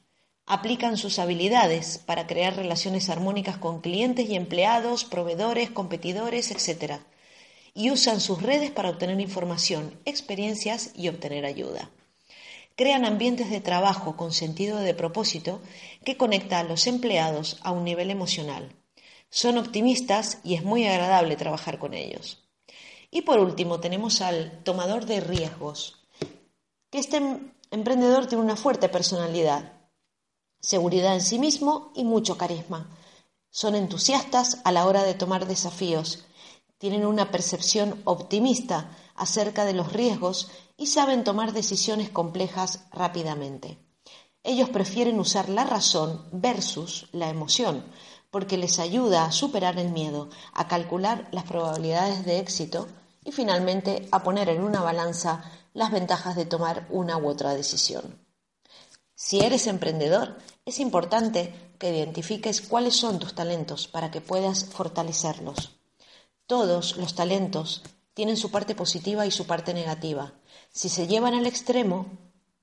aplican sus habilidades para crear relaciones armónicas con clientes y empleados, proveedores, competidores, etc. Y usan sus redes para obtener información, experiencias y obtener ayuda. Crean ambientes de trabajo con sentido de propósito que conecta a los empleados a un nivel emocional. Son optimistas y es muy agradable trabajar con ellos. Y por último tenemos al tomador de riesgos, este emprendedor tiene una fuerte personalidad seguridad en sí mismo y mucho carisma. Son entusiastas a la hora de tomar desafíos, tienen una percepción optimista acerca de los riesgos y saben tomar decisiones complejas rápidamente. Ellos prefieren usar la razón versus la emoción, porque les ayuda a superar el miedo, a calcular las probabilidades de éxito y finalmente a poner en una balanza las ventajas de tomar una u otra decisión. Si eres emprendedor, es importante que identifiques cuáles son tus talentos para que puedas fortalecerlos. Todos los talentos tienen su parte positiva y su parte negativa, si se llevan al extremo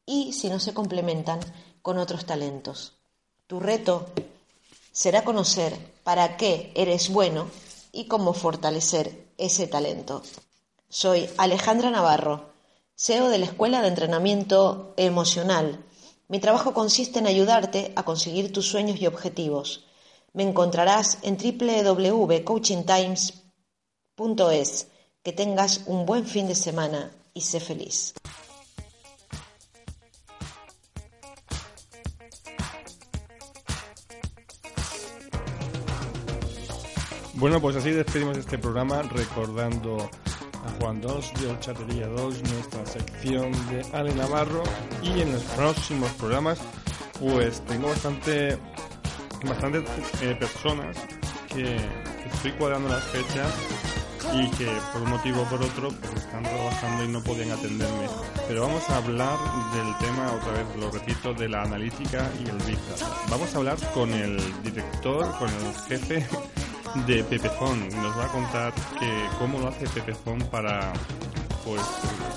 y si no se complementan con otros talentos. Tu reto será conocer para qué eres bueno y cómo fortalecer ese talento. Soy Alejandra Navarro, CEO de la Escuela de Entrenamiento Emocional mi trabajo consiste en ayudarte a conseguir tus sueños y objetivos. Me encontrarás en www.coachingtimes.es. Que tengas un buen fin de semana y sé feliz. Bueno, pues así despedimos este programa recordando a Juan 2 de Horchatería 2, nuestra sección de Ale Navarro y en los próximos programas pues tengo bastante bastantes eh, personas que estoy cuadrando las fechas y que por un motivo o por otro pues están trabajando y no podían atenderme. Pero vamos a hablar del tema, otra vez lo repito, de la analítica y el Big Data. Vamos a hablar con el director, con el jefe de Pepefon. Nos va a contar que cómo lo hace Pepefon para pues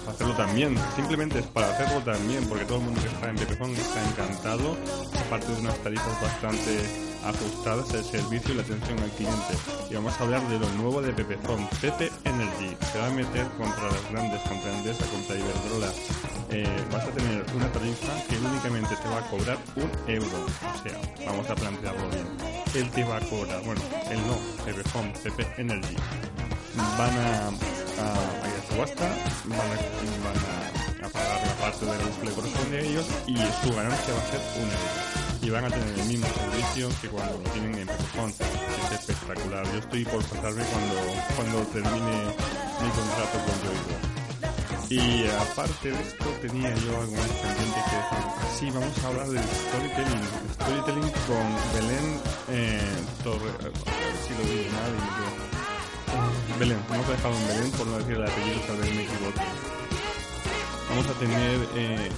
hacerlo también. Simplemente es para hacerlo también, porque todo el mundo que está en Pepefon está encantado, aparte de unas tarifas bastante ajustadas el servicio y la atención al cliente. Y vamos a hablar de lo nuevo de Pepefon, Pepe Energy. Se va a meter contra las grandes, contra Endesa, contra Iberdrola. Eh, vas a tener una tarifa que únicamente te va a cobrar un euro. O sea, vamos a plantearlo bien. Él te va a cobrar, bueno, él no, Pepefon, Pepe Energy. Van a, a, ir a subasta, van a, pagar la parte de los que le corresponde a ellos y su ganancia va a ser un euro y van a tener el mismo servicio que cuando lo tienen en Pepefon. Es espectacular. Yo estoy por pasarme cuando, cuando termine mi contrato con Yoigo. Y aparte de esto tenía yo algo más pendiente que decir. Sí, vamos a hablar de storytelling. Storytelling con Belén eh, Torre... Ver si lo digo mal y Belén, hemos dejado en Belén por no decir el apellido, tal vez me equivoco. Vamos a tener... Eh,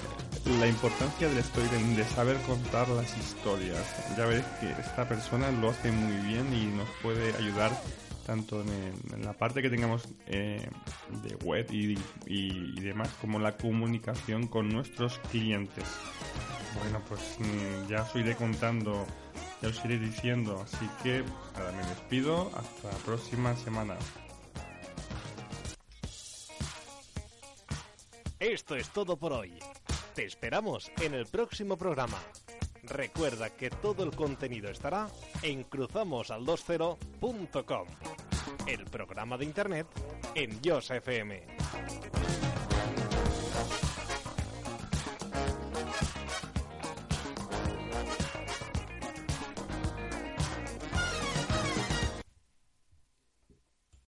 la importancia del storytelling, de saber contar las historias. Ya ves que esta persona lo hace muy bien y nos puede ayudar tanto en, la parte que tengamos eh, de web y, y, demás, como la comunicación con nuestros clientes. Bueno, pues mm, ya os iré contando, ya os iré diciendo, así que nada, me despido, hasta la próxima semana. Esto es todo por hoy. Te esperamos en el próximo programa. Recuerda que todo el contenido estará en cruzamosal20.com, el programa de internet en Yosa FM.